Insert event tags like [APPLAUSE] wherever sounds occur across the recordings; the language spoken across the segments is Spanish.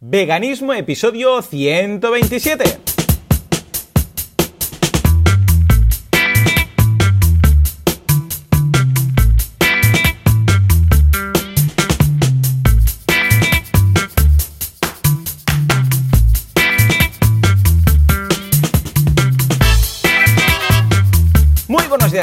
Veganismo, episodio 127.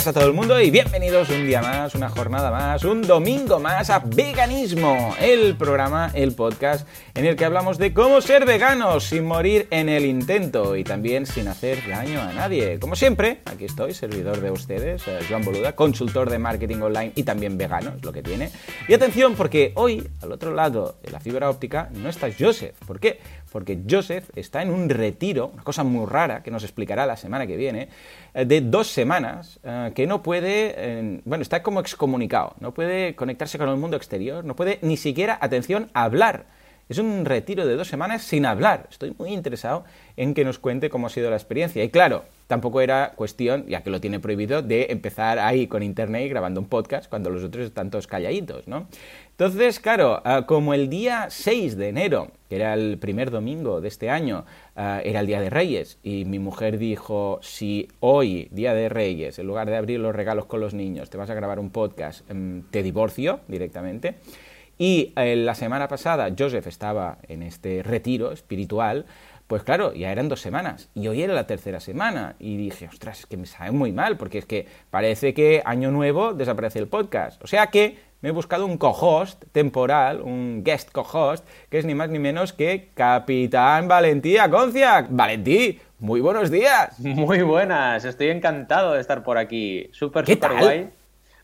A todo el mundo y bienvenidos un día más, una jornada más, un domingo más a Veganismo, el programa, el podcast en el que hablamos de cómo ser veganos sin morir en el intento y también sin hacer daño a nadie. Como siempre, aquí estoy, servidor de ustedes, eh, Joan Boluda, consultor de marketing online y también vegano, es lo que tiene. Y atención porque hoy, al otro lado de la fibra óptica, no está Joseph. ¿Por qué? Porque Joseph está en un retiro, una cosa muy rara que nos explicará la semana que viene, eh, de dos semanas, eh, que no puede, bueno, está como excomunicado, no puede conectarse con el mundo exterior, no puede ni siquiera, atención, hablar. Es un retiro de dos semanas sin hablar. Estoy muy interesado en que nos cuente cómo ha sido la experiencia. Y claro, tampoco era cuestión, ya que lo tiene prohibido, de empezar ahí con internet y grabando un podcast cuando los otros están todos calladitos, ¿no? Entonces, claro, ah, como el día 6 de enero, que era el primer domingo de este año, ah, era el Día de Reyes, y mi mujer dijo, si hoy, Día de Reyes, en lugar de abrir los regalos con los niños, te vas a grabar un podcast, em, te divorcio directamente. Y eh, la semana pasada Joseph estaba en este retiro espiritual, pues claro, ya eran dos semanas y hoy era la tercera semana y dije, ostras, es que me sabe muy mal porque es que parece que año nuevo desaparece el podcast. O sea que me he buscado un co-host temporal, un guest co-host, que es ni más ni menos que Capitán Valentí Aconcia. Valentí, muy buenos días. Muy buenas, estoy encantado de estar por aquí. Súper, ¿Qué súper guay.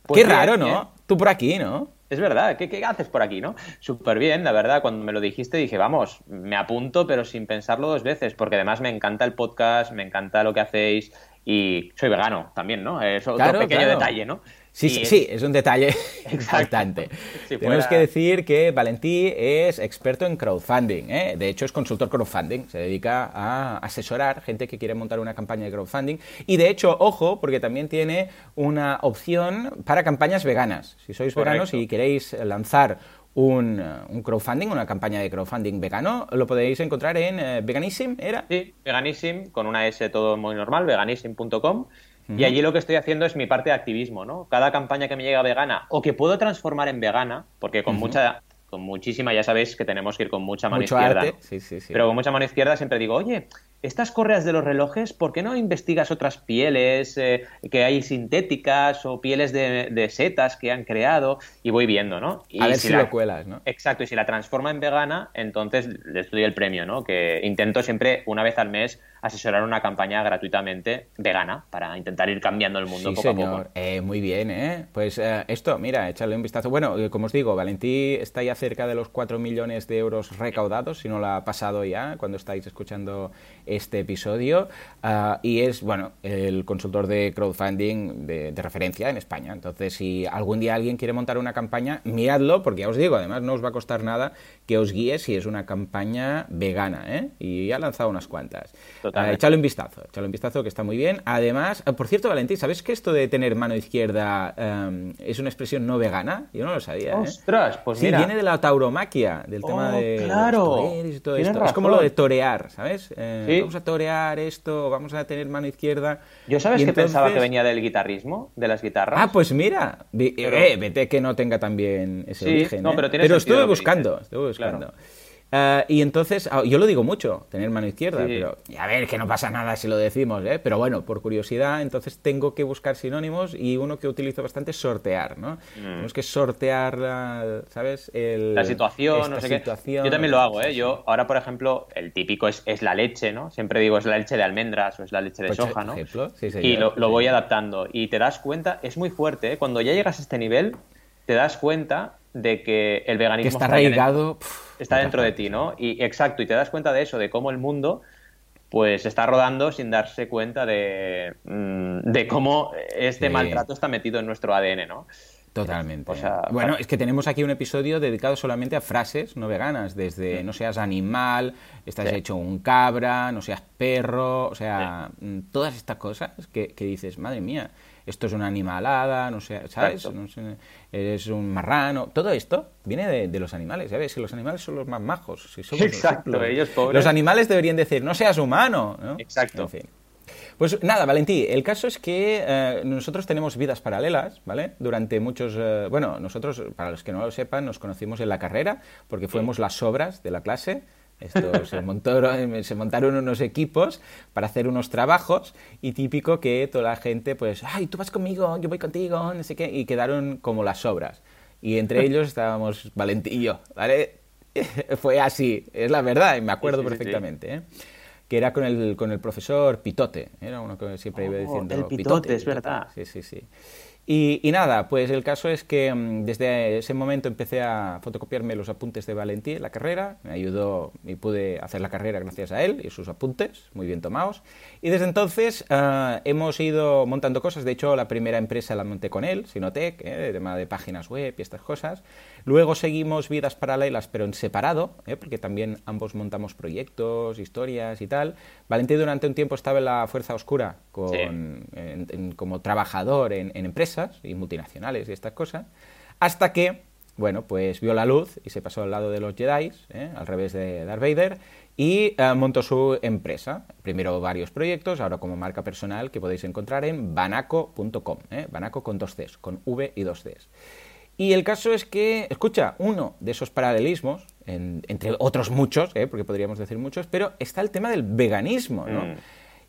Pues Qué bien, raro. ¿no? Tú por aquí, ¿no? Es verdad, ¿Qué, ¿qué haces por aquí, no? Súper bien, la verdad, cuando me lo dijiste dije, vamos, me apunto, pero sin pensarlo dos veces, porque además me encanta el podcast, me encanta lo que hacéis y soy vegano también, ¿no? Es otro Claro, pequeño claro. detalle, ¿no? Sí, sí, es- sí, es un detalle [LAUGHS] impactante. Si Tenemos fuera- que decir que Valentí es experto en crowdfunding, ¿eh? de hecho es consultor crowdfunding, se dedica a asesorar gente que quiere montar una campaña de crowdfunding y de hecho, ojo, porque también tiene una opción para campañas veganas. Si sois veganos y queréis lanzar un, un crowdfunding, una campaña de crowdfunding vegano, lo podéis encontrar en eh, Veganism, ¿era? Sí, Veganism, con una S todo muy normal, veganism.com. Y allí lo que estoy haciendo es mi parte de activismo, ¿no? Cada campaña que me llega vegana o que puedo transformar en vegana, porque con mucha, con muchísima, ya sabéis que tenemos que ir con mucha mano Mucho izquierda. arte, ¿no? sí, sí, sí. Pero con mucha mano izquierda siempre digo, oye, estas correas de los relojes, ¿por qué no investigas otras pieles eh, que hay sintéticas o pieles de, de setas que han creado? Y voy viendo, ¿no? Y a ver si, la- lo cuelas, ¿no? Exacto, y si la transforma en vegana, entonces les doy el premio, ¿no? Que intento siempre, una vez al mes, asesorar una campaña gratuitamente vegana para intentar ir cambiando el mundo Sí, poco a señor. poco. Eh, muy bien, ¿eh? Pues eh, esto, mira, échale un vistazo. Bueno, eh, como os digo, Valentí está ya cerca de los 4 millones de euros recaudados, si no lo ha pasado ya, cuando estáis escuchando este episodio. Ah, y es, bueno, el consultor de crowdfunding de, de referencia en España. Entonces, si algún día alguien quiere montar una campaña, miradlo, porque ya os digo, además no os va a costar nada que os guíe si es una campaña vegana, ¿eh? Y ha lanzado unas cuantas. Totalmente. Échale un vistazo, un vistazo que está muy bien. Además, eh, por cierto, Valentín, ¿sabes que esto de tener mano izquierda eh, es una expresión no vegana? Yo no lo sabía. ¿eh? Ostras, pues sí, mira. viene de la tauromaquia, del tema Oh, de los claro. toreros y todo Tienes esto. Es como lo de torear, ¿sabes? Eh, Sí. Vamos a torear esto, vamos a tener mano izquierda. Yo sabes que pensaba que venía del guitarrismo, de las guitarras. Ah, pues mira, Pero- eh, vete que no tenga también ese Sí, origen. no, ¿eh? pero tiene sentido estuve buscando, estuve buscando. Ah, y entonces, ah, yo lo digo mucho, tener mano izquierda, Sí. pero y a ver, que no pasa nada si lo decimos, ¿eh? Pero bueno, por curiosidad, entonces tengo que buscar sinónimos y uno que utilizo bastante es sortear, ¿no? Tenemos que sortear, la, ¿sabes? El- Mm. la situación, no sé qué. Yo también lo hago, ¿eh? Yo ahora, por ejemplo, el típico es, es la leche, ¿no? Siempre digo es la leche de almendras o es la leche de Pues, soja, ¿no? sí, señor. y lo, lo voy adaptando. Y te das cuenta, es muy fuerte, ¿eh? Cuando ya llegas a este nivel, te das cuenta de que el veganismo Que está arraigado. está en dentro de ti, ¿no? Y exacto, y te das cuenta de eso, de cómo el mundo pues está rodando sin darse cuenta de, mm, de cómo este Sí. maltrato está metido en nuestro ADN, ¿no? Totalmente. O sea, bueno, es que tenemos aquí un episodio dedicado solamente a frases no veganas, desde no seas animal, estás Sí. hecho un cabra, no seas perro, o sea, mm, todas estas cosas que, que dices, madre mía, esto es una animalada, no sé, ¿sabes? No sé, eres un marrano. Todo esto viene de, los animales, ¿sabes? Que los animales son los más majos. Si somos Exacto, ellos pobres. Los animales deberían decir, no seas humano, ¿no? Exacto. En fin. Pues nada, Valentí, el caso es que eh, nosotros tenemos vidas paralelas, ¿vale? Durante muchos... Eh, bueno, nosotros, para los que no lo sepan, nos conocimos en la carrera porque fuimos las sobras de la clase. Esto, se, se montaron unos equipos para hacer unos trabajos y típico que toda la gente, pues, ay, tú vas conmigo, yo voy contigo, no sé qué, y quedaron como las sobras. Y entre [LAUGHS] ellos estábamos Valentí y yo, ¿vale? [LAUGHS] Fue así, es la verdad, y me acuerdo perfectamente, ¿eh? que era con el, con el profesor Pitote, era uno que siempre iba oh, diciendo... El Pitote, es verdad. Sí, sí, sí. Y, nada, pues el caso es que mm, desde ese momento empecé a fotocopiarme los apuntes de Valentí en la carrera, me ayudó y pude hacer la carrera gracias a él y sus apuntes, muy bien tomados. Y desde entonces ah, hemos ido montando cosas, de hecho la primera empresa la monté con él, Sinotec, ¿eh? tema de páginas web y estas cosas. Luego seguimos vidas paralelas pero en separado, ¿eh? porque también ambos montamos proyectos, historias y tal. Valentí durante un tiempo estaba en la Fuerza Oscura con, como trabajador en, empresas y multinacionales y estas cosas, hasta que, bueno, pues vio la luz y se pasó al lado de los Jedi, ¿eh? al revés de Darth Vader, y eh, montó su empresa. Primero varios proyectos, ahora como marca personal que podéis encontrar en banaco.com, ¿eh? banaco con dos Cs, con V y dos Cs. Y el caso es que, escucha, uno de esos paralelismos, entre otros muchos, ¿eh? porque podríamos decir muchos, pero está el tema del veganismo, ¿no? Mm.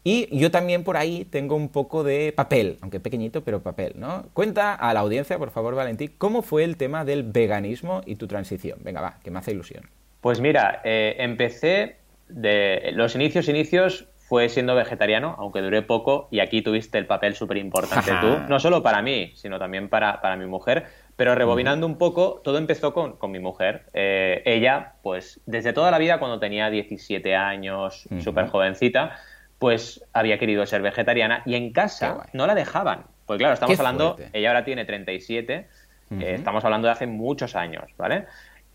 Y yo también por ahí tengo un poco de papel, aunque pequeñito, pero papel, ¿no? Cuenta a la audiencia, por favor, Valentín, cómo fue el tema del veganismo y tu transición. Venga, va, que me hace ilusión. Pues mira, eh, empecé de los inicios, inicios, fue siendo vegetariano, aunque duré poco, y aquí tuviste el papel súper importante tú, no solo para mí, sino también para, para mi mujer, pero rebobinando un poco, todo empezó con, con mi mujer. Eh, ella, pues desde toda la vida, cuando tenía 17 años, súper jovencita, pues había querido ser vegetariana y en casa no la dejaban. Pues claro, estamos hablando, ella ahora tiene 37, eh, estamos hablando de hace muchos años, ¿vale?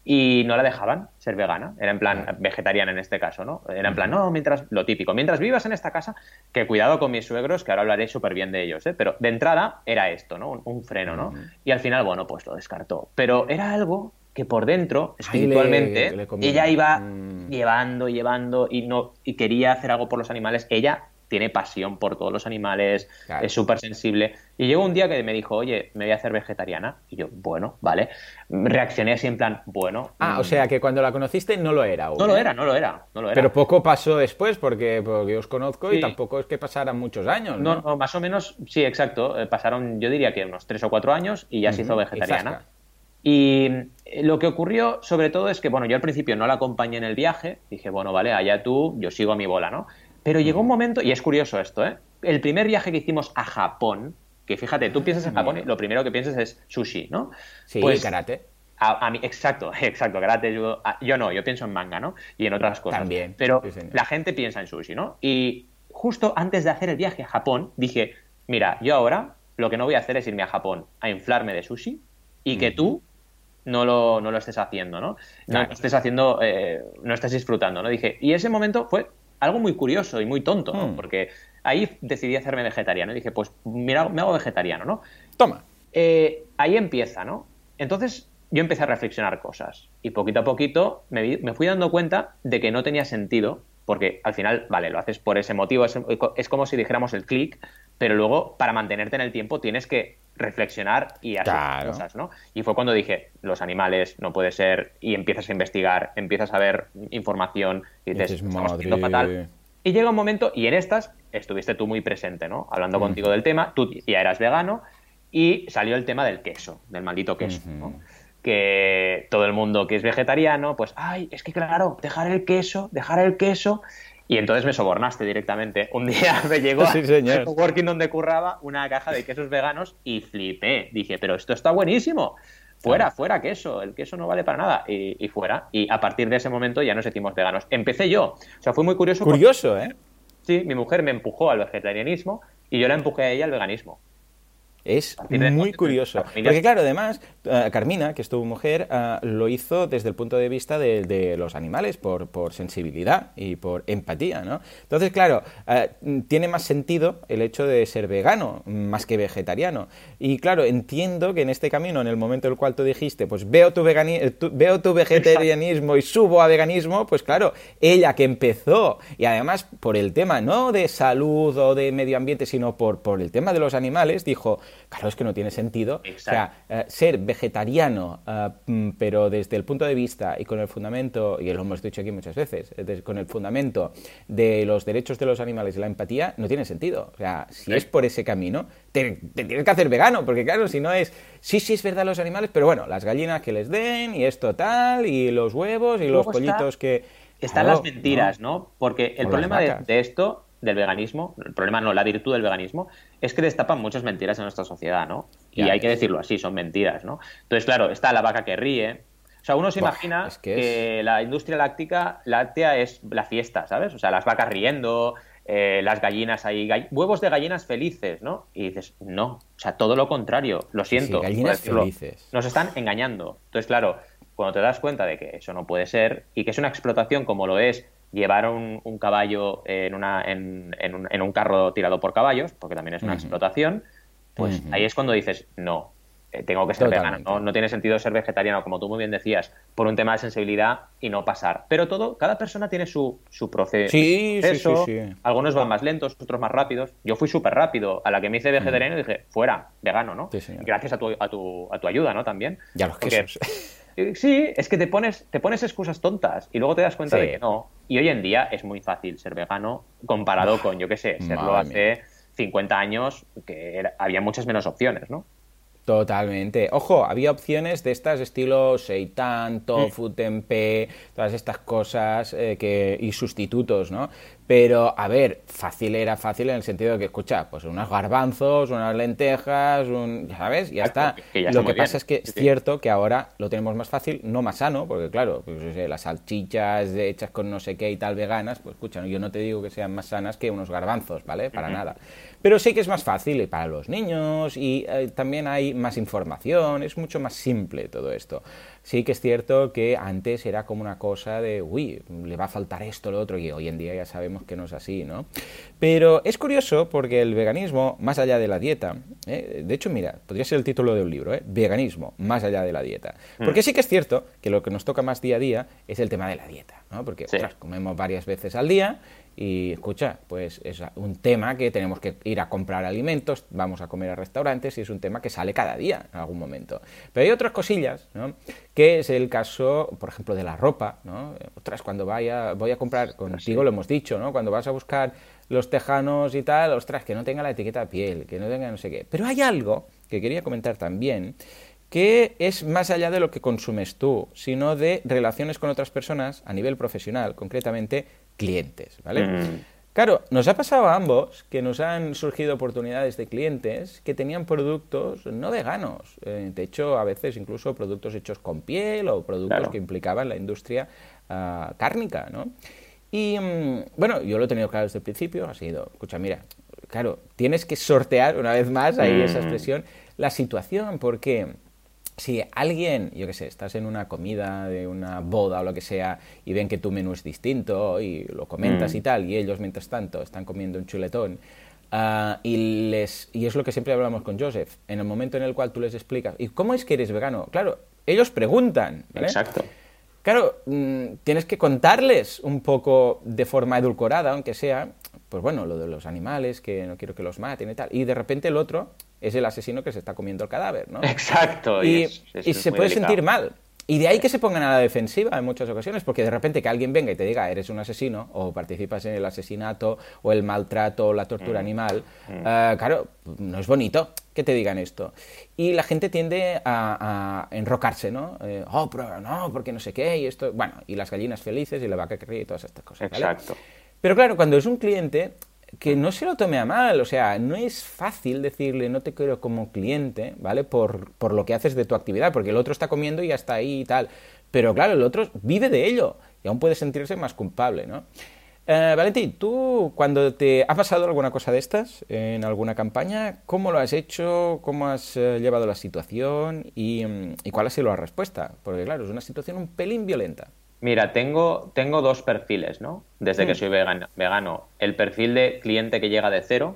Y no la dejaban ser vegana. Era en plan vegetariana en este caso, ¿no? Era en plan, no, mientras, lo típico, mientras vivas en esta casa, que cuidado con mis suegros, que ahora hablaré súper bien de ellos, ¿eh? Pero de entrada era esto, ¿no? Un, freno, ¿no? Y al final, bueno, pues lo descartó. Pero era algo que por dentro, espiritualmente, ella iba mm. llevando, llevando y no y quería hacer algo por los animales. Ella tiene pasión por todos los animales, es súper sensible. Y llegó un día que me dijo, oye, me voy a hacer vegetariana. Y yo, bueno, vale. Reaccioné así en plan, bueno. Ah, o sea que cuando la conociste no lo era. No lo era, no lo era, no lo era. Pero poco pasó después porque, porque os conozco y tampoco es que pasaran muchos años. ¿no? no, más o menos, sí, exacto. Eh, pasaron, yo diría que unos tres o cuatro años y ya se hizo vegetariana. Y eh, lo que ocurrió sobre todo es que, bueno, yo al principio no la acompañé en el viaje, dije, bueno, vale, allá tú, yo sigo a mi bola, ¿no? Pero llegó un momento, y es curioso esto, ¿eh? El primer viaje que hicimos a Japón, que fíjate, tú piensas en Japón y lo primero que piensas es sushi, ¿no? Sí, pues, karate. A, mí, exacto, [LAUGHS] exacto, karate, yo, yo no, yo pienso en manga, ¿no? Y en otras cosas. También. Pero la gente piensa en sushi, ¿no? Y justo antes de hacer el viaje a Japón, dije, mira, yo ahora lo que no voy a hacer es irme a Japón a inflarme de sushi y que tú no lo, no lo estés haciendo, ¿no? No estés haciendo, eh, no estés disfrutando, ¿no? Dije, y ese momento fue algo muy curioso y muy tonto, ¿no? Hmm. Porque ahí decidí hacerme vegetariano. Y dije, pues mira, me hago vegetariano, ¿no? Toma. Eh, ahí empieza, ¿no? Entonces yo empecé a reflexionar cosas. Y poquito a poquito me, me fui dando cuenta de que no tenía sentido, porque al final, vale, lo haces por ese motivo, es, es como si dijéramos el clic, pero luego para mantenerte en el tiempo tienes que reflexionar y hacer cosas, ¿no? Y fue cuando dije, los animales no puede ser, y empiezas a investigar, empiezas a ver información y dices, estamos fatal. Y llega un momento, y en estas estuviste tú muy presente, ¿no? Hablando contigo del tema, tú ya eras vegano, y salió el tema del queso, del maldito queso, ¿no? Que todo el mundo que es vegetariano, pues, ay, es que claro, dejar el queso, dejar el queso, y entonces me sobornaste directamente. Un día [LAUGHS] me llegó sí, a Working donde curraba una caja de quesos veganos y flipé. Dije, pero esto está buenísimo. Fuera, fuera queso. El queso no vale para nada. Y, fuera. Y a partir de ese momento ya nos sentimos veganos. Empecé yo. O sea, fue muy curioso. Curioso, ¿eh? Sí, mi mujer me empujó al vegetarianismo y yo la empujé a ella al veganismo. Es muy curioso. Porque claro, además, eh, Carmina, que es tu mujer, eh, lo hizo desde el punto de vista de, los animales, por, por, sensibilidad y por empatía, ¿no? Entonces, claro, eh, tiene más sentido el hecho de ser vegano más que vegetariano. Y claro, entiendo que en este camino, en el momento en el cual tú dijiste, pues veo tu, veo tu vegetarianismo y subo a veganismo, pues claro, ella que empezó, y además por el tema no de salud o de medio ambiente, sino por, por el tema de los animales, dijo, Claro, es que no tiene sentido. O sea, eh, ser vegetariano, eh, mm, pero desde el punto de vista y con el fundamento, y lo hemos dicho aquí muchas veces, con el fundamento de los derechos de los animales y la empatía, no tiene sentido. O sea, si es por ese camino, te, tienes que hacer vegano, porque claro, si no es, sí, sí es verdad los animales, pero bueno, las gallinas que les den, y esto tal, y los huevos, y los pollitos que... Están las mentiras, ¿no? Porque el problema de esto del veganismo, el problema no, la virtud del veganismo, es que destapan muchas mentiras en nuestra sociedad, ¿no? Y hay que decirlo así, son mentiras, ¿no? Entonces, claro, está la vaca que ríe. O sea, uno se imagina que, la industria láctica, láctea es la fiesta, ¿sabes? O sea, las vacas riendo, eh, las gallinas ahí, huevos de gallinas felices, ¿no? Y dices, no, o sea, todo lo contrario, lo siento. gallinas felices. Nos están engañando. Entonces, claro, cuando te das cuenta de que eso no puede ser y que es una explotación como lo es llevar un, caballo en, una, en, un, en, un, carro tirado por caballos, porque también es una explotación, pues ahí es cuando dices, no, eh, tengo que ser vegano, ¿no? tiene sentido ser vegetariano, como tú muy bien decías, por un tema de sensibilidad y no pasar. Pero todo, cada persona tiene su, su proceso. Sí, sí, sí, Algunos van más lentos, otros más rápidos. Yo fui súper rápido. A la que me hice vegetariano dije, fuera, vegano, ¿no? Gracias a tu, a, tu, a tu ayuda, ¿no? También. Ya los quesos. Sí, es que te pones, te pones excusas tontas y luego te das cuenta de que no. Y hoy en día es muy fácil ser vegano comparado con, yo qué sé, serlo hace 50 años, que había muchas menos opciones, ¿no? Totalmente. Ojo, había opciones de estas estilo seitan, tofu, tempeh, todas estas cosas eh, que, y sustitutos, ¿no? Pero, a ver, fácil era fácil en el sentido de que, escucha, pues unos garbanzos, unas lentejas, un, ¿sabes? Ya está. lo que pasa es que es cierto que ahora lo tenemos más fácil, no más sano, porque claro, pues, las salchichas hechas con no sé qué y tal veganas, pues escucha, yo no te digo que sean más sanas que unos garbanzos, ¿vale? Para nada. Pero sí que es más fácil y para los niños y eh, también hay más información, es mucho más simple todo esto sí que es cierto que antes era como una cosa de, uy, le va a faltar esto, lo otro, y hoy en día ya sabemos que no es así, ¿no? Pero es curioso porque el veganismo, más allá de la dieta, ¿eh? de hecho, mira, podría ser el título de un libro, ¿eh? Veganismo, más allá de la dieta. Mm. Porque sí que es cierto que lo que nos toca más día a día es el tema de la dieta, ¿no? Porque, comemos varias veces al día y escucha, pues es un tema que tenemos que ir a comprar alimentos, vamos a comer a restaurantes y es un tema que sale cada día en algún momento. Pero hay otras cosillas, ¿no? Que es el caso, por ejemplo, de la ropa, ¿no? Otras, cuando vaya, voy a comprar, contigo lo hemos dicho, ¿no? Cuando vas a buscar los tejanos y tal, ostras, que no tenga la etiqueta piel, que no tenga no sé qué. Pero hay algo que quería comentar también, que es más allá de lo que consumes tú, sino de relaciones con otras personas a nivel profesional, concretamente clientes, ¿vale? Mm. Claro, nos ha pasado a ambos que nos han surgido oportunidades de clientes que tenían productos no veganos. Eh, de hecho, a veces incluso productos hechos con piel o productos que implicaban la industria ah, cárnica, ¿no? Y mm, bueno, yo lo he tenido claro desde el principio, ha sido, escucha, mira, claro, tienes que sortear una vez más ahí esa mm. expresión la situación, porque si alguien, yo qué sé, estás en una comida de una boda o lo que sea y ven que tu menú es distinto y lo comentas mm. y tal, y ellos mientras tanto están comiendo un chuletón, ah, y, les, y es lo que siempre hablamos con Joseph, en el momento en el cual tú les explicas, ¿y cómo es que eres vegano? Claro, ellos preguntan. Exacto. Claro, mm, tienes que contarles un poco de forma edulcorada, aunque sea, pues bueno, lo de los animales, que no quiero que los maten y tal. Y de repente el otro es el asesino que se está comiendo el cadáver, ¿no? Exacto. Y, se puede sentir mal. Y de ahí que se pongan a la defensiva en muchas ocasiones, porque de repente que alguien venga y te diga eres un asesino, o participas en el asesinato, o el maltrato, o la tortura mm. animal, mm. Eh, claro, no es bonito que te digan esto. Y la gente tiende a, enrocarse, ¿no? Eh, oh, pero no, porque no sé qué, y esto, bueno, y las gallinas felices, y la vaca que ríe, y todas estas cosas. Exacto. Pero claro, cuando es un cliente, que no se lo tome a mal, o sea, no es fácil decirle no te quiero como cliente, ¿vale? Por, por lo que haces de tu actividad, porque el otro está comiendo y ya está ahí y tal. Pero claro, el otro vive de ello y aún puede sentirse más culpable, ¿no? Eh, Valentín, tú cuando te ha pasado alguna cosa de estas en alguna campaña, ¿cómo lo has hecho? ¿Cómo has eh, llevado la situación? Y, mm, y, cuál ha sido la respuesta? Porque claro, es una situación un pelín violenta. Mira, tengo, tengo dos perfiles, ¿no? Desde que mm. soy vegano, vegano. El perfil de cliente que llega de cero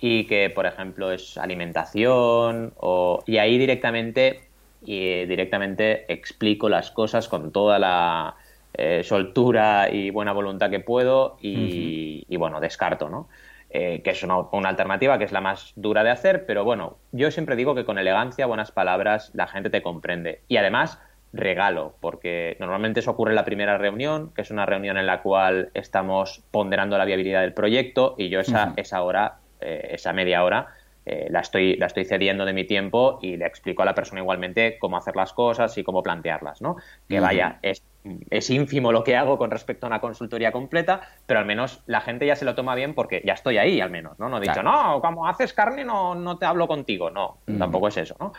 y que, por ejemplo, es alimentación o... y ahí directamente, y directamente explico las cosas con toda la eh, soltura y buena voluntad que puedo y, bueno, descarto, ¿no? Eh, que es una, alternativa que es la más dura de hacer, pero bueno, yo siempre digo que con elegancia, buenas palabras, la gente te comprende. Y además, regalo, porque normalmente eso ocurre en la primera reunión, que es una reunión en la cual estamos ponderando la viabilidad del proyecto y yo esa, esa hora, eh, esa media hora, la, estoy, la estoy cediendo de mi tiempo y le explico a la persona igualmente cómo hacer las cosas y cómo plantearlas, ¿no? Que vaya, es es ínfimo lo que hago con respecto a una consultoría completa, pero al menos la gente ya se lo toma bien porque ya estoy ahí, al menos, ¿no? No he dicho, no, como haces carne no, no te hablo contigo, no, tampoco es eso, ¿no?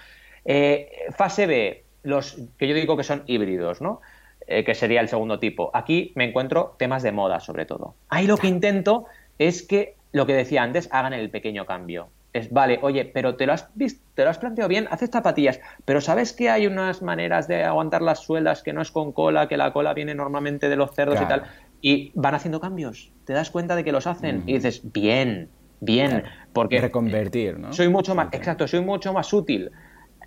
Eh, fase B, los que yo digo que son híbridos, ¿no? Eh, que sería el segundo tipo. Aquí me encuentro temas de moda, sobre todo. Ahí lo que intento es que, lo que decía antes, hagan el pequeño cambio es, vale, oye, pero te lo has visto, te lo has planteado bien, haces zapatillas, pero ¿sabes que hay unas maneras de aguantar las sueldas que no es con cola, que la cola viene normalmente de los cerdos y tal? Y van haciendo cambios, te das cuenta de que los hacen y dices, bien, bien, porque reconvertir, ¿no? Soy mucho más, exacto, soy mucho más útil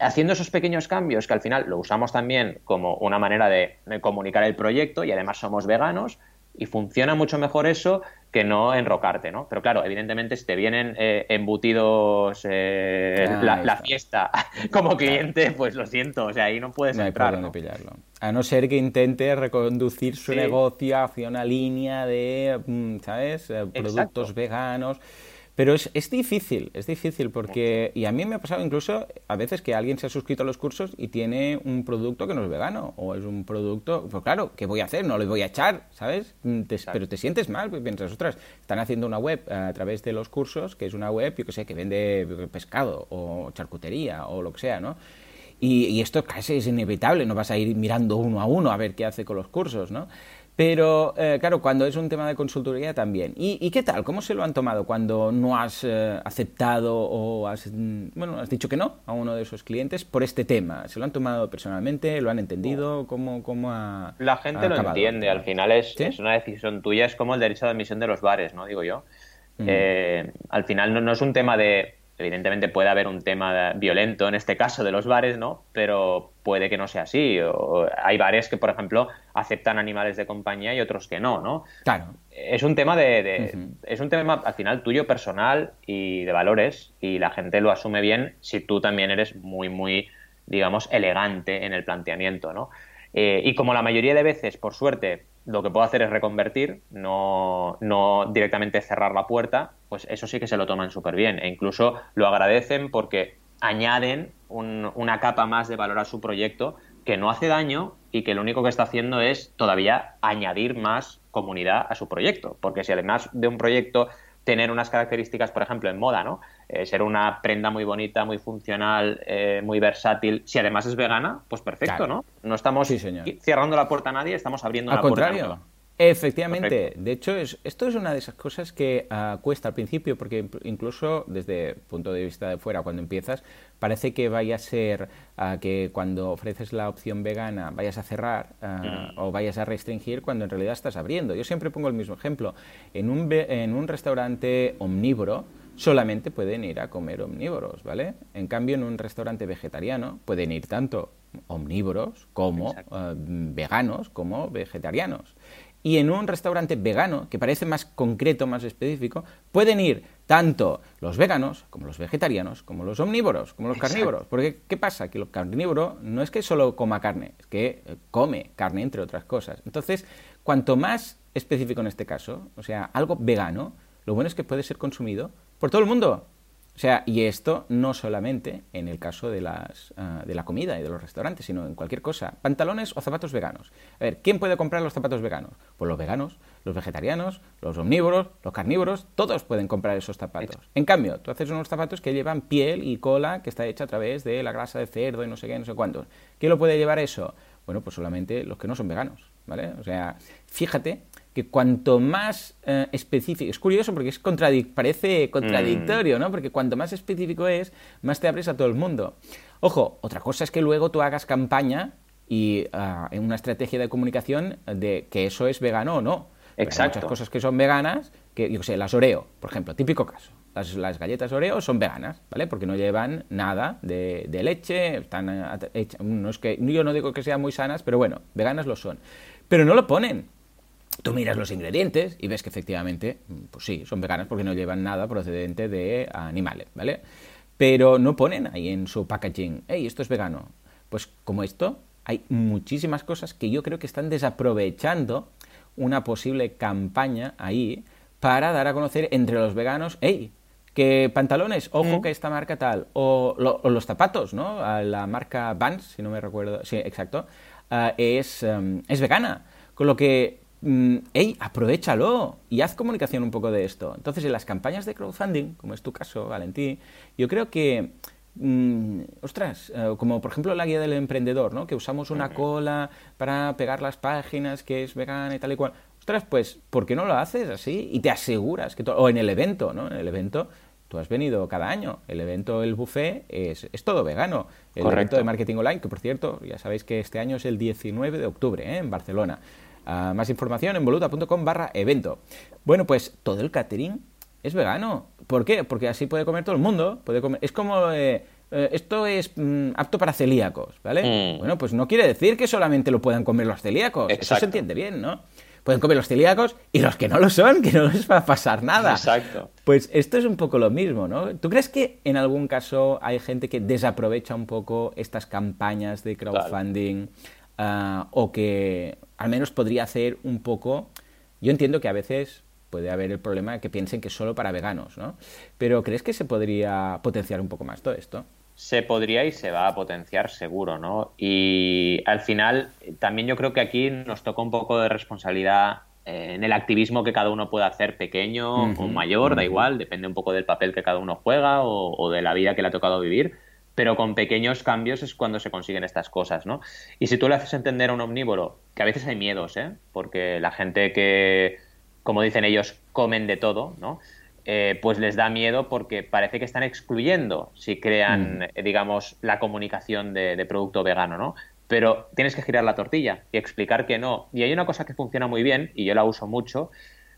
haciendo esos pequeños cambios que al final lo usamos también como una manera de comunicar el proyecto y además somos veganos y funciona mucho mejor eso que no enrocarte, ¿no? Pero claro, evidentemente si te vienen eh, embutidos eh, ah, la, fiesta [LAUGHS] como cliente, pues lo siento, o sea, ahí no puedes no entrar. ¿no? pillarlo. A no ser que intente reconducir su negocio hacia una línea de, mm, ¿sabes? Eh, productos veganos. Pero es, es, difícil, es difícil porque, y a mí me ha pasado incluso a veces que alguien se ha suscrito a los cursos y tiene un producto que no es vegano, o es un producto, pues claro, ¿qué voy a hacer? No le voy a echar, ¿sabes? Pero te sientes mal, porque piensas, otras, están haciendo una web a través de los cursos, que es una web, yo que sé, que vende pescado o charcutería o lo que sea, ¿no? Y, y esto casi es inevitable, no vas a ir mirando uno a uno a ver qué hace con los cursos, ¿no? Pero, eh, claro, cuando es un tema de consultoría también. ¿Y, qué tal? ¿Cómo se lo han tomado cuando no has eh, aceptado o has, mm, bueno, has dicho que no a uno de esos clientes por este tema? ¿Se lo han tomado personalmente? ¿Lo han entendido? ¿Cómo, cómo ha, La gente lo entiende. Al final es, es, una decisión tuya. Es como el derecho de admisión de los bares, ¿no? Digo yo. Mm. Eh, al final no, no es un tema de evidentemente puede haber un tema violento en este caso de los bares, ¿no? Pero puede que no sea así. O hay bares que, por ejemplo, aceptan animales de compañía y otros que no, ¿no? Claro. Es un tema de, es un tema al final tuyo personal y de valores y la gente lo asume bien si tú también eres muy muy digamos elegante en el planteamiento, ¿no? Eh, y como la mayoría de veces, por suerte, lo que puedo hacer es reconvertir, no, no directamente cerrar la puerta, pues eso sí que se lo toman súper bien e incluso lo agradecen porque añaden una capa más de valor a su proyecto que no hace daño y que lo único que está haciendo es todavía añadir más comunidad a su proyecto. Porque si además de un proyecto tener unas características, por ejemplo, en moda, ¿no? Eh, ser una prenda muy bonita, muy funcional, eh, muy versátil. Si además es vegana, pues perfecto, ¿no? No estamos cerrando la puerta a nadie, estamos abriendo Al una contrario. puerta. Efectivamente, de hecho es, esto es una de esas cosas que ah, cuesta al principio porque incluso desde el punto de vista de fuera cuando empiezas parece que vaya a ser ah, que cuando ofreces la opción vegana vayas a cerrar ah, mm. o vayas a restringir cuando en realidad estás abriendo. Yo siempre pongo el mismo ejemplo. En un, en un restaurante omnívoro solamente pueden ir a comer omnívoros, ¿vale? En cambio en un restaurante vegetariano pueden ir tanto omnívoros como veganos como vegetarianos. Y en un restaurante vegano, que parece más concreto, más específico, pueden ir tanto los veganos como los vegetarianos, como los omnívoros, como los carnívoros. Porque, ¿qué pasa? Que el carnívoro no es que solo coma carne, es que eh, come carne, entre otras cosas. Entonces, cuanto más específico en este caso, o sea, algo vegano, lo bueno es que puede ser consumido por todo el mundo. O sea, y esto no solamente en el caso de, las, ah, de la comida y de los restaurantes, sino en cualquier cosa. Pantalones o zapatos veganos. A ver, ¿quién puede comprar los zapatos veganos? Pues los veganos, los vegetarianos, los omnívoros, los carnívoros, todos pueden comprar esos zapatos. En cambio, tú haces unos zapatos que llevan piel y cola que está hecha a través de la grasa de cerdo y no sé qué, no sé cuántos. ¿Quién lo puede llevar eso? Bueno, pues solamente los que no son veganos, ¿vale? O sea, fíjate que cuanto más eh, específico, es curioso porque es parece contradictorio, ¿no? Porque cuanto más específico es, más te abres a todo el mundo. Ojo, otra cosa es que luego tú hagas campaña y ah, en una estrategia de comunicación de que eso es vegano o no. Exacto. Hay muchas cosas que son veganas, que yo sé, las Oreo, por ejemplo, típico caso. Las, galletas Oreo son veganas, ¿vale? Porque no llevan nada de, leche, están hechas, no es que, yo no digo que sean muy sanas, pero bueno, veganas lo son. Pero no lo ponen. Tú miras los ingredientes y ves que efectivamente, pues sí, son veganas porque no llevan nada procedente de animales, ¿vale? Pero no ponen ahí en su packaging, hey, esto es vegano. Pues como esto, hay muchísimas cosas que yo creo que están desaprovechando una posible campaña ahí para dar a conocer entre los veganos, hey, que pantalones, ojo que esta marca tal, o, los zapatos, ¿no? La marca Vans, si no me recuerdo, sí, exacto, ah, es, em, es vegana. Con lo que, hey, aprovechalo y haz comunicación un poco de esto. Entonces, en las campañas de crowdfunding, como es tu caso, Valentí, yo creo que mm, ostras, eh, como por ejemplo la guía del emprendedor, ¿no? Que usamos una cola para pegar las páginas que es vegana y tal y cual. Ostras, pues, ¿por qué no lo haces así? Y te aseguras que... O en el evento, ¿no? En el evento tú has venido cada año. El evento, el buffet, es, es todo vegano. El evento de marketing online, que por cierto, ya sabéis que este año es el 19 de octubre ¿eh? en Barcelona. Ah, más información en voluta.com barra evento. Bueno, pues todo el catering es vegano. ¿Por qué? Porque así puede comer todo el mundo. Puede comer... Es como... Eh, eh, esto es mm, apto para celíacos, ¿vale? Mm. Bueno, pues no quiere decir que solamente lo puedan comer los celíacos. Eso se entiende bien, ¿no? pueden comer los celíacos y los que no lo son, que no les va a pasar nada. Exacto. Pues esto es un poco lo mismo, ¿no? ¿Tú crees que en algún caso hay gente que desaprovecha un poco estas campañas de crowdfunding ah, o que al menos podría hacer un poco... Yo entiendo que a veces puede haber el problema de que piensen que es solo para veganos, ¿no? Pero ¿crees que se podría potenciar un poco más todo esto? se podría y se va a potenciar seguro, ¿no? Y al final, también yo creo que aquí nos toca un poco de responsabilidad eh, en el activismo que cada uno puede hacer, pequeño o mayor, da igual, depende un poco del papel que cada uno juega o, de la vida que le ha tocado vivir, pero con pequeños cambios es cuando se consiguen estas cosas, ¿no? Y si tú le haces entender a un omnívoro, que a veces hay miedos, ¿eh? Porque la gente que, como dicen ellos, comen de todo, ¿no? Eh, pues les da miedo porque parece que están excluyendo si crean, mm. eh, digamos, la comunicación de, producto vegano, ¿no? Pero tienes que girar la tortilla y explicar que no. Y hay una cosa que funciona muy bien, y yo la uso mucho,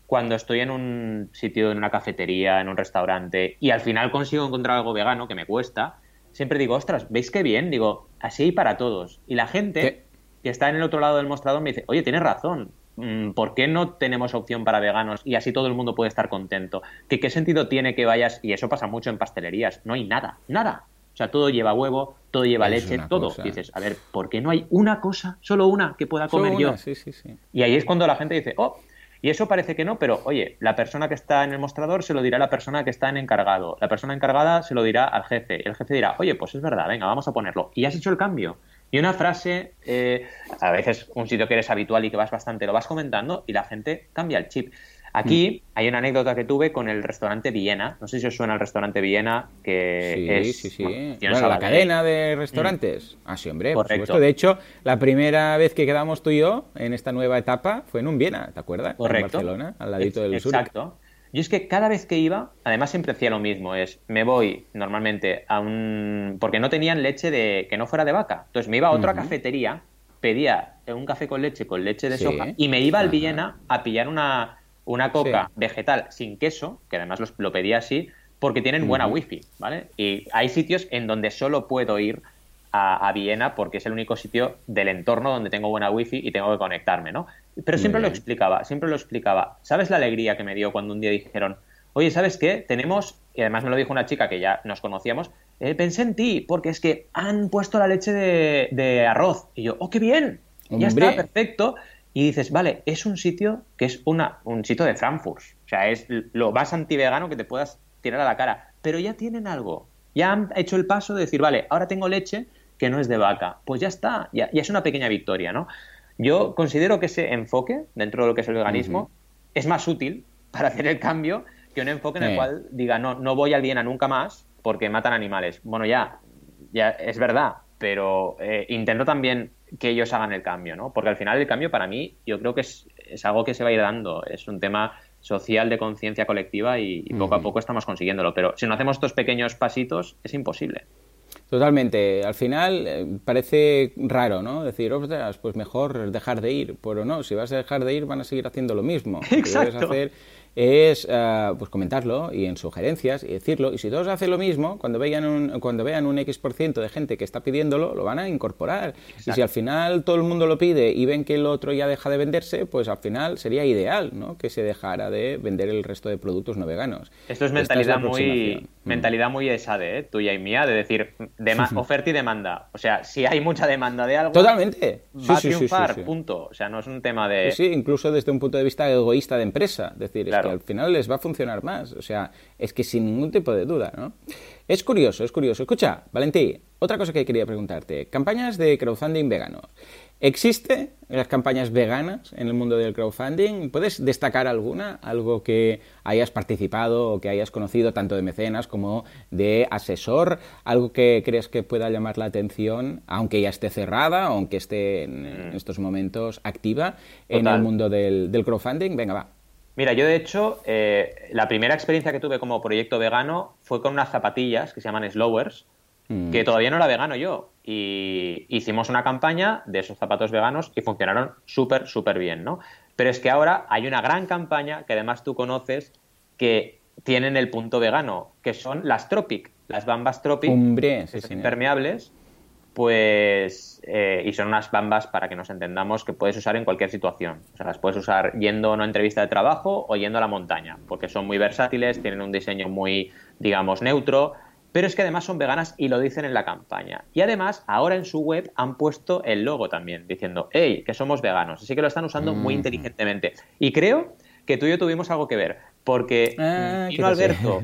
cuando estoy en un sitio, en una cafetería, en un restaurante, y al final consigo encontrar algo vegano que me cuesta, siempre digo, ostras, ¿veis qué bien? Digo, así hay para todos. Y la gente que está en el otro lado del mostrador me dice, oye, tienes razón, Mm, ¿por qué no tenemos opción para veganos y así todo el mundo puede estar contento? ¿Qué, qué sentido tiene que vayas? Y eso pasa mucho en pastelerías. No hay nada, nada. O sea, todo lleva huevo, todo lleva leche, todo. Dices, a ver, ¿por qué no hay una cosa, solo una, que pueda comer yo? Sí, sí, sí. Y ahí es cuando la gente dice, oh, y eso parece que no, pero oye, la persona que está en el mostrador se lo dirá a la persona que está en encargado. La persona encargada se lo dirá al jefe. El jefe dirá, oye, pues es verdad, venga, vamos a ponerlo. Y has hecho el cambio. Y una frase, eh, a veces un sitio que eres habitual y que vas bastante, lo vas comentando y la gente cambia el chip. Aquí mm. hay una anécdota que tuve con el restaurante Viena. No sé si os suena el restaurante Viena, que es. Sí, sí, la cadena de restaurantes. Ah, sí, hombre, por supuesto. De hecho, la primera vez que quedamos tú y yo en esta nueva etapa fue en un Viena, ¿te acuerdas? Correcto. En Barcelona, al ladito del sur. Exacto. Yo es que cada vez que iba, además siempre hacía lo mismo, es me voy normalmente a un... porque no tenían leche de que no fuera de vaca. Entonces me iba a otra cafetería, pedía un café con leche con leche de soja y me iba al Villena a pillar una, una coca vegetal sin queso, que además lo pedía así, porque tienen buena wifi, ¿vale? Y hay sitios en donde solo puedo ir a, a, Viena porque es el único sitio del entorno donde tengo buena wifi y tengo que conectarme, ¿no? Pero siempre lo explicaba, siempre lo explicaba. ¿Sabes la alegría que me dio cuando un día dijeron, oye, ¿sabes qué? Tenemos, y además me lo dijo una chica que ya nos conocíamos, eh, pensé en ti, porque es que han puesto la leche de, arroz. Y yo, ¡oh, qué bien! Ya está, perfecto. Y dices, vale, es un sitio que es una, un sitio de Frankfurt. O sea, es lo más antivegano que te puedas tirar a la cara. Pero ya tienen algo. Ya han hecho el paso de decir, vale, ahora tengo leche que no es de vaca. Pues ya está, ya, ya es una pequeña victoria, ¿no? Yo considero que ese enfoque dentro de lo que es el veganismo es más útil [LAUGHS] para hacer el cambio que un enfoque en el cual diga no, no voy al bien a nunca más porque matan animales. Bueno, ya, ya es verdad, pero eh, intento también que ellos hagan el cambio, ¿no? Porque al final el cambio para mí yo creo que es es algo que se va a ir dando, es un tema social de conciencia colectiva y, poco a poco estamos consiguiéndolo. Pero si no hacemos estos pequeños pasitos, es imposible. Totalmente. Al final eh, parece raro, ¿no? Decir, pues mejor dejar de ir. Pero no, si vas a dejar de ir van a seguir haciendo lo mismo. [LAUGHS] Exacto es eh, pues comentarlo y en sugerencias y decirlo. Y si todos hacen lo mismo, cuando vean un, cuando vean un X% de gente que está pidiéndolo, lo van a incorporar. Y si al final todo el mundo lo pide y ven que el otro ya deja de venderse, pues al final sería ideal ¿no? que se dejara de vender el resto de productos no veganos. Esto es mentalidad muy. Mentalidad muy ESADE, ¿eh? tuya y mía, de decir [LAUGHS] oferta y demanda. O sea, si hay mucha demanda de algo, Totalmente. va a triunfar, punto. O sea, no es un tema de... Sí, incluso desde un punto de vista egoísta de empresa. decir, al final les va a funcionar más. O sea, es que sin ningún tipo de duda, ¿no? Es curioso, es curioso. Escucha, Valentí, otra cosa que quería preguntarte. Campañas de crowdfunding veganos. ¿Existe las campañas veganas en el mundo del crowdfunding? ¿Puedes destacar alguna? Algo que hayas participado o que hayas conocido tanto de mecenas como de asesor, algo que crees que pueda llamar la atención, aunque ya esté cerrada, aunque esté en, mm. estos momentos activa en el mundo del crowdfunding. Venga, va. Mira, yo de hecho, eh, la primera experiencia que tuve como proyecto vegano fue con unas zapatillas que se llaman Slowers, mm. que todavía no era vegano yo. Y hicimos una campaña de esos zapatos veganos y funcionaron súper, súper bien, ¿no? Pero es que ahora hay una gran campaña que además tú conoces que tienen el punto vegano, que son las Tropic, las bambas Tropic, impermeables, pues, eh, y son unas bambas, para que nos entendamos, que puedes usar en cualquier situación. O sea, las puedes usar yendo a una entrevista de trabajo o yendo a la montaña, porque son muy versátiles, tienen un diseño muy, digamos, neutro, pero es que además son veganas y lo dicen en la campaña. Y además, ahora en su web han puesto el logo también, diciendo, hey, que somos veganos. Así que lo están usando muy mm. inteligentemente. Y creo que tú y yo tuvimos algo que ver, porque ah, vino Alberto,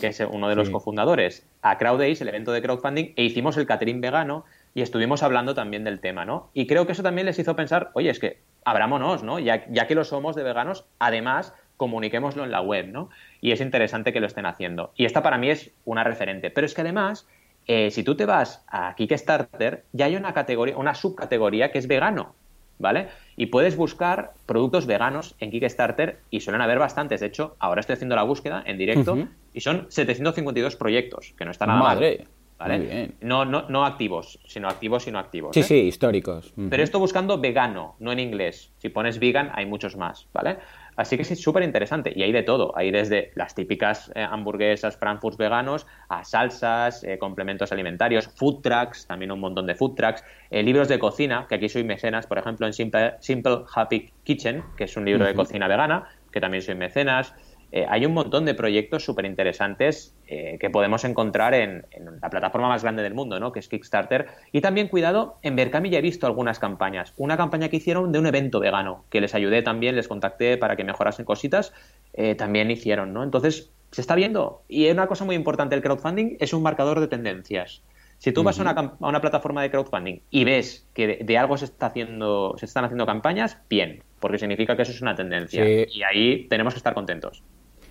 que es uno de los cofundadores, a CrowdAce, el evento de crowdfunding, e hicimos el catering vegano y estuvimos hablando también del tema, ¿no? Y creo que eso también les hizo pensar, oye, es que abrámonos, ¿no? Ya, ya que lo somos de veganos, además comuniquémoslo en la web, ¿no? Y es interesante que lo estén haciendo. Y esta para mí es una referente. Pero es que además, eh, si tú te vas a Kickstarter, ya hay una categoría, una subcategoría que es vegano, ¿vale? Y puedes buscar productos veganos en Kickstarter y suelen haber bastantes. De hecho, ahora estoy haciendo la búsqueda en directo y son 752 proyectos, que no está nada Madre. ¿vale? No, no, no activos, sino activos y no activos. Sí, ¿eh? sí, históricos. Pero esto buscando vegano, no en inglés. Si pones vegan, hay muchos más, ¿vale? Así que es súper interesante y hay de todo. Hay desde las típicas eh, hamburguesas, frankfurts veganos, a salsas, eh, complementos alimentarios, food trucks, también un montón de food trucks, libros de cocina, que aquí soy mecenas, por ejemplo, en Simple, Simple Happy Kitchen, que es un libro de cocina vegana, que también soy mecenas. Eh, hay un montón de proyectos súper interesantes eh, que podemos encontrar en, la plataforma más grande del mundo, ¿no? que es Kickstarter. Y también, cuidado, en Berkami ya he visto algunas campañas. Una campaña que hicieron de un evento vegano, que les ayudé también, les contacté para que mejorasen cositas, eh, también hicieron. ¿no? Entonces, se está viendo. Y una cosa muy importante, el crowdfunding es un marcador de tendencias. Si tú vas a, una, plataforma de crowdfunding y ves que de, algo se está haciendo, se están haciendo campañas, bien, porque significa que eso es una tendencia. Y ahí tenemos que estar contentos.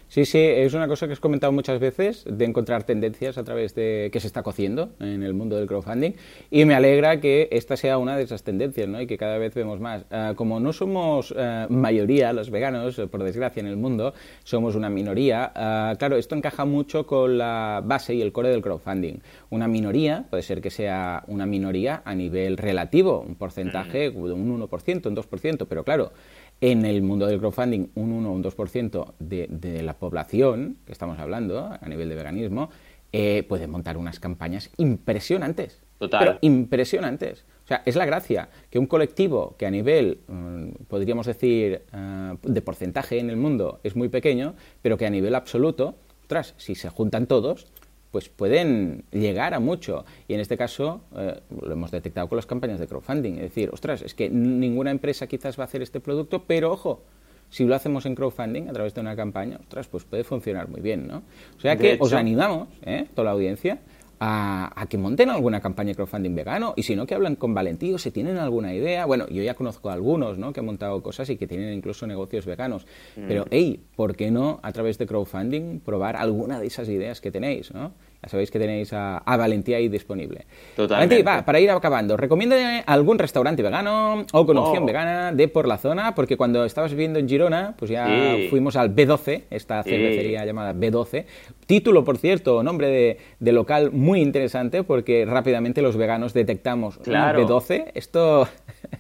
Sí, sí, es una cosa que has comentado muchas veces, de encontrar tendencias a través de que se está cociendo en el mundo del crowdfunding, y me alegra que esta sea una de esas tendencias, ¿no? Y que cada vez vemos más. Ah, como no somos ah, mayoría los veganos, por desgracia, en el mundo, somos una minoría, ah, claro, esto encaja mucho con la base y el core del crowdfunding. Una minoría puede ser que sea una minoría a nivel relativo, un porcentaje mm. un 1%, un 2%, pero claro, en el mundo del crowdfunding un 1 o un 2% de, de la población que estamos hablando a nivel de veganismo eh, puede montar unas campañas impresionantes. Total. Pero impresionantes. O sea, es la gracia que un colectivo que a nivel, mm, podríamos decir, eh, de porcentaje en el mundo es muy pequeño, pero que a nivel absoluto, tras, si se juntan todos, pues pueden llegar a mucho. Y en este caso eh, lo hemos detectado con las campañas de crowdfunding. Es decir, ostras, es que ninguna empresa quizás va a hacer este producto, pero ojo, si lo hacemos en crowdfunding a través de una campaña, ostras, pues puede funcionar muy bien, ¿no? O sea que os animamos, ¿eh? toda la audiencia, a, que monten alguna campaña de crowdfunding vegano y si no que hablan con Valentío si tienen alguna idea. Bueno, yo ya conozco a algunos ¿no? que han montado cosas y que tienen incluso negocios veganos. Mm. Pero, hey, ¿por qué no a través de crowdfunding probar alguna de esas ideas que tenéis? ¿no? Sabéis que tenéis a, a Valentí ahí disponible. Totalmente. Valentí, va, para ir acabando, recomiéndame algún restaurante vegano o con opción Oh. vegana de por la zona, porque cuando estabas viviendo en Girona, pues ya Sí. fuimos al B12, esta Sí. cervecería llamada B12. Título, por cierto, nombre de, de local muy interesante, porque rápidamente los veganos detectamos "Mm, Claro. B12. Esto,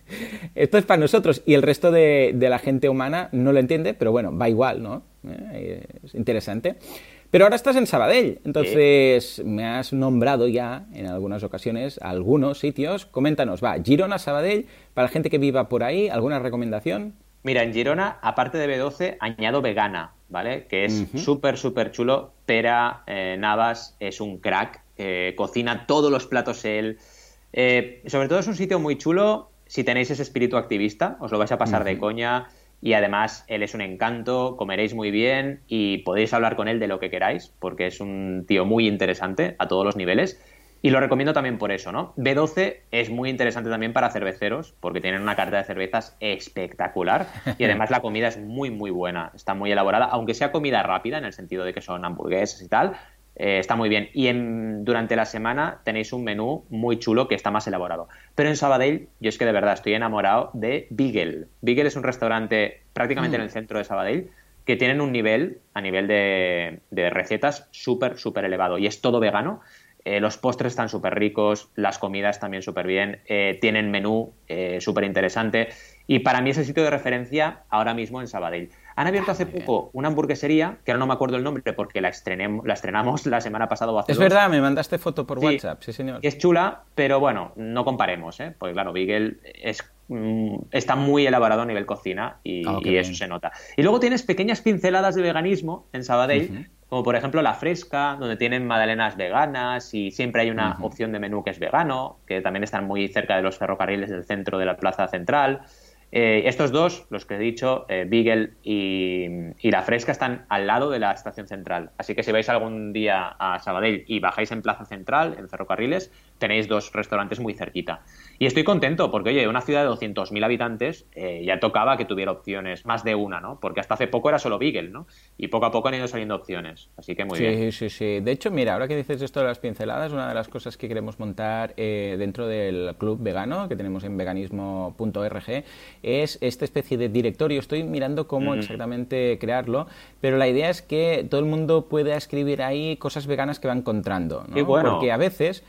[LAUGHS] esto es para nosotros y el resto de, de la gente humana no lo entiende, pero bueno, va igual, ¿no? Eh, Es interesante. Pero ahora estás en Sabadell, entonces me has nombrado ya en algunas ocasiones algunos sitios. Coméntanos, va, Girona, Sabadell, para la gente que viva por ahí, ¿alguna recomendación? Mira, en Girona, aparte de B12, añado vegana, ¿vale? Que es súper, súper chulo. Pera eh, Navas es un crack, eh, cocina todos los platos él. Eh, sobre todo es un sitio muy chulo si tenéis ese espíritu activista, os lo vais a pasar de coña y además él es un encanto, comeréis muy bien y podéis hablar con él de lo que queráis, porque es un tío muy interesante a todos los niveles. Y lo recomiendo también por eso, ¿no? B12 es muy interesante también para cerveceros, porque tienen una carta de cervezas espectacular y además la comida es muy, muy buena, está muy elaborada, aunque sea comida rápida en el sentido de que son hamburguesas y tal, eh, está muy bien. Y en, durante la semana tenéis un menú muy chulo que está más elaborado. Pero en Sabadell, yo es que de verdad estoy enamorado de Beagle. Beagle es un restaurante prácticamente en el centro de Sabadell que tienen un nivel, a nivel de, de recetas, súper, súper elevado. Y es todo vegano. Eh, los postres están súper ricos, las comidas también súper bien, eh, tienen menú súper interesante y para mí es el sitio de referencia ahora mismo en Sabadell. Han abierto hace poco una hamburguesería, que ahora no me acuerdo el nombre porque la, estrenem- la estrenamos la semana pasada o hace Es dos, verdad, me mandaste foto por Sí. WhatsApp, sí señor. que es chula, pero bueno, no comparemos, ¿eh? porque claro, Beagle es, mm, está muy elaborado a nivel cocina y, Ah, y eso se nota. Y luego tienes pequeñas pinceladas de veganismo en Sabadell, como por ejemplo La Fresca, donde tienen magdalenas veganas y siempre hay una opción de menú que es vegano, que también están muy cerca de los ferrocarriles del centro de la plaza central. Eh, estos dos, los que he dicho, eh, Beagle y, y La Fresca, están al lado de la estación central. Así que si vais algún día a Sabadell y bajáis en Plaza Central, en Ferrocarriles, tenéis dos restaurantes muy cerquita. Y estoy contento porque, oye, una ciudad de 200.000 habitantes eh, ya tocaba que tuviera opciones, más de una, ¿no? Porque hasta hace poco era solo Beagle, ¿no? Y poco a poco han ido saliendo opciones. Así que muy sí, bien. sí, sí. De hecho, mira, ahora que dices esto de las pinceladas, una de las cosas que queremos montar eh, dentro del club vegano que tenemos en veganismo.org es esta especie de directorio. Estoy mirando cómo exactamente crearlo, pero la idea es que todo el mundo pueda escribir ahí cosas veganas que va encontrando. ¿no? Qué bueno. Porque a veces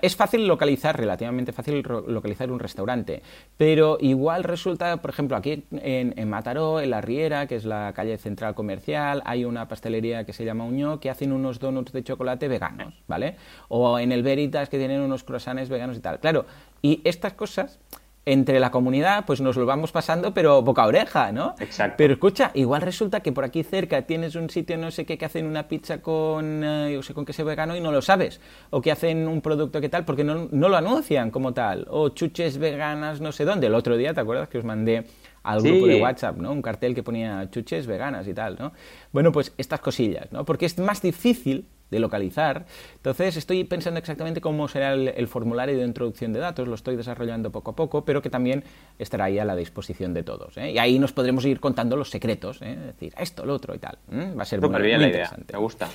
es fácil localizar, relativamente fácil localizar un restaurante, pero igual resulta, por ejemplo, aquí en, en Mataró, en La Riera, que es la calle central comercial, hay una pastelería que se llama Uñó que hacen unos donuts de chocolate veganos, ¿vale? O en el Veritas que tienen unos croissants veganos y tal. Claro, y estas cosas entre la comunidad, pues nos lo vamos pasando, pero boca a oreja, ¿no? Exacto. Pero escucha, igual resulta que por aquí cerca tienes un sitio no sé qué que hacen una pizza con, eh, yo sé, con queso vegano y no lo sabes. O que hacen un producto que tal porque no, no lo anuncian como tal. O chuches veganas no sé dónde. El otro día, ¿te acuerdas que os mandé al Sí. grupo de WhatsApp, ¿no? Un cartel que ponía chuches veganas y tal, ¿no? Bueno, pues estas cosillas, ¿no? Porque es más difícil de localizar. Entonces estoy pensando exactamente cómo será el, el formulario de introducción de datos, lo estoy desarrollando poco a poco, pero que también estará ahí a la disposición de todos. ¿eh? Y ahí nos podremos ir contando los secretos, ¿eh? Es decir, esto, lo otro y tal. Va a ser muy, bien muy la idea. interesante. Me gusta.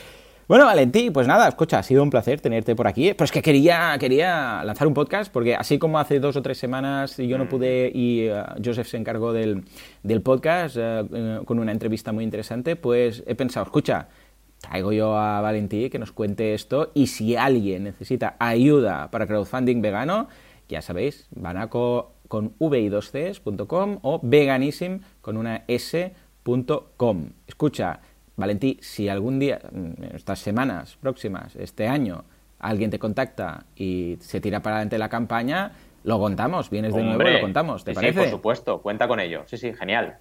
Bueno, Valentí, pues nada, escucha, ha sido un placer tenerte por aquí. Pues que quería, quería lanzar un podcast, porque así como hace dos o tres semanas yo no pude y eh, Joseph se encargó del, del podcast con una entrevista muy interesante, pues he pensado, escucha, traigo yo a Valentí que nos cuente esto y si alguien necesita ayuda para crowdfunding vegano, ya sabéis, banaco con vi2cs.com o veganism con una s.com. Escucha, Valentí, si algún día, en estas semanas próximas, este año, alguien te contacta y se tira para adelante la campaña, lo contamos, vienes de nuevo Hombre, y lo contamos, ¿te sí, parece? Sí, por supuesto, cuenta con ello. Sí, sí, genial.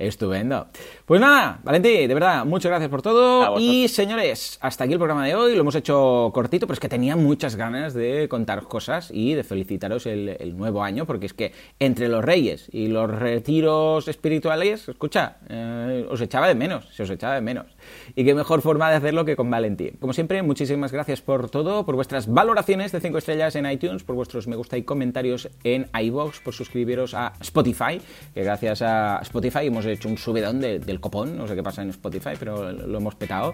Estupendo. Pues nada, Valentí, de verdad, muchas gracias por todo. Y señores, hasta aquí el programa de hoy. Lo hemos hecho cortito, pero es que tenía muchas ganas de contaros cosas y de felicitaros el, el nuevo año, porque es que entre los reyes y los retiros espirituales, escucha, eh, os echaba de menos, se os echaba de menos. Y qué mejor forma de hacerlo que con Valentí. Como siempre, muchísimas gracias por todo, por vuestras valoraciones de 5 estrellas en iTunes, por vuestros me gusta y comentarios en iBox, por suscribiros a Spotify, que gracias a Spotify hemos hecho un subidón de- del copón, no sé qué pasa en Spotify, pero lo hemos petado.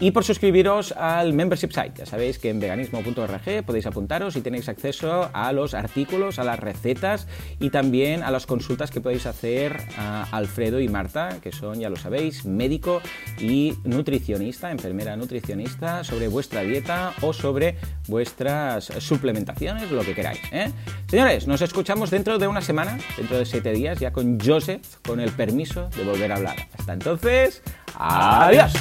Y por suscribiros al membership site. Ya sabéis que en veganismo.org podéis apuntaros y tenéis acceso a los artículos, a las recetas y también a las consultas que podéis hacer a Alfredo y Marta, que son, ya lo sabéis, médico y nutricionista, enfermera nutricionista, sobre vuestra dieta o sobre vuestras suplementaciones, lo que queráis. ¿eh? Señores, nos escuchamos dentro de una semana, dentro de siete días, ya con Joseph, con el permiso de volver a hablar. Hasta entonces, adiós.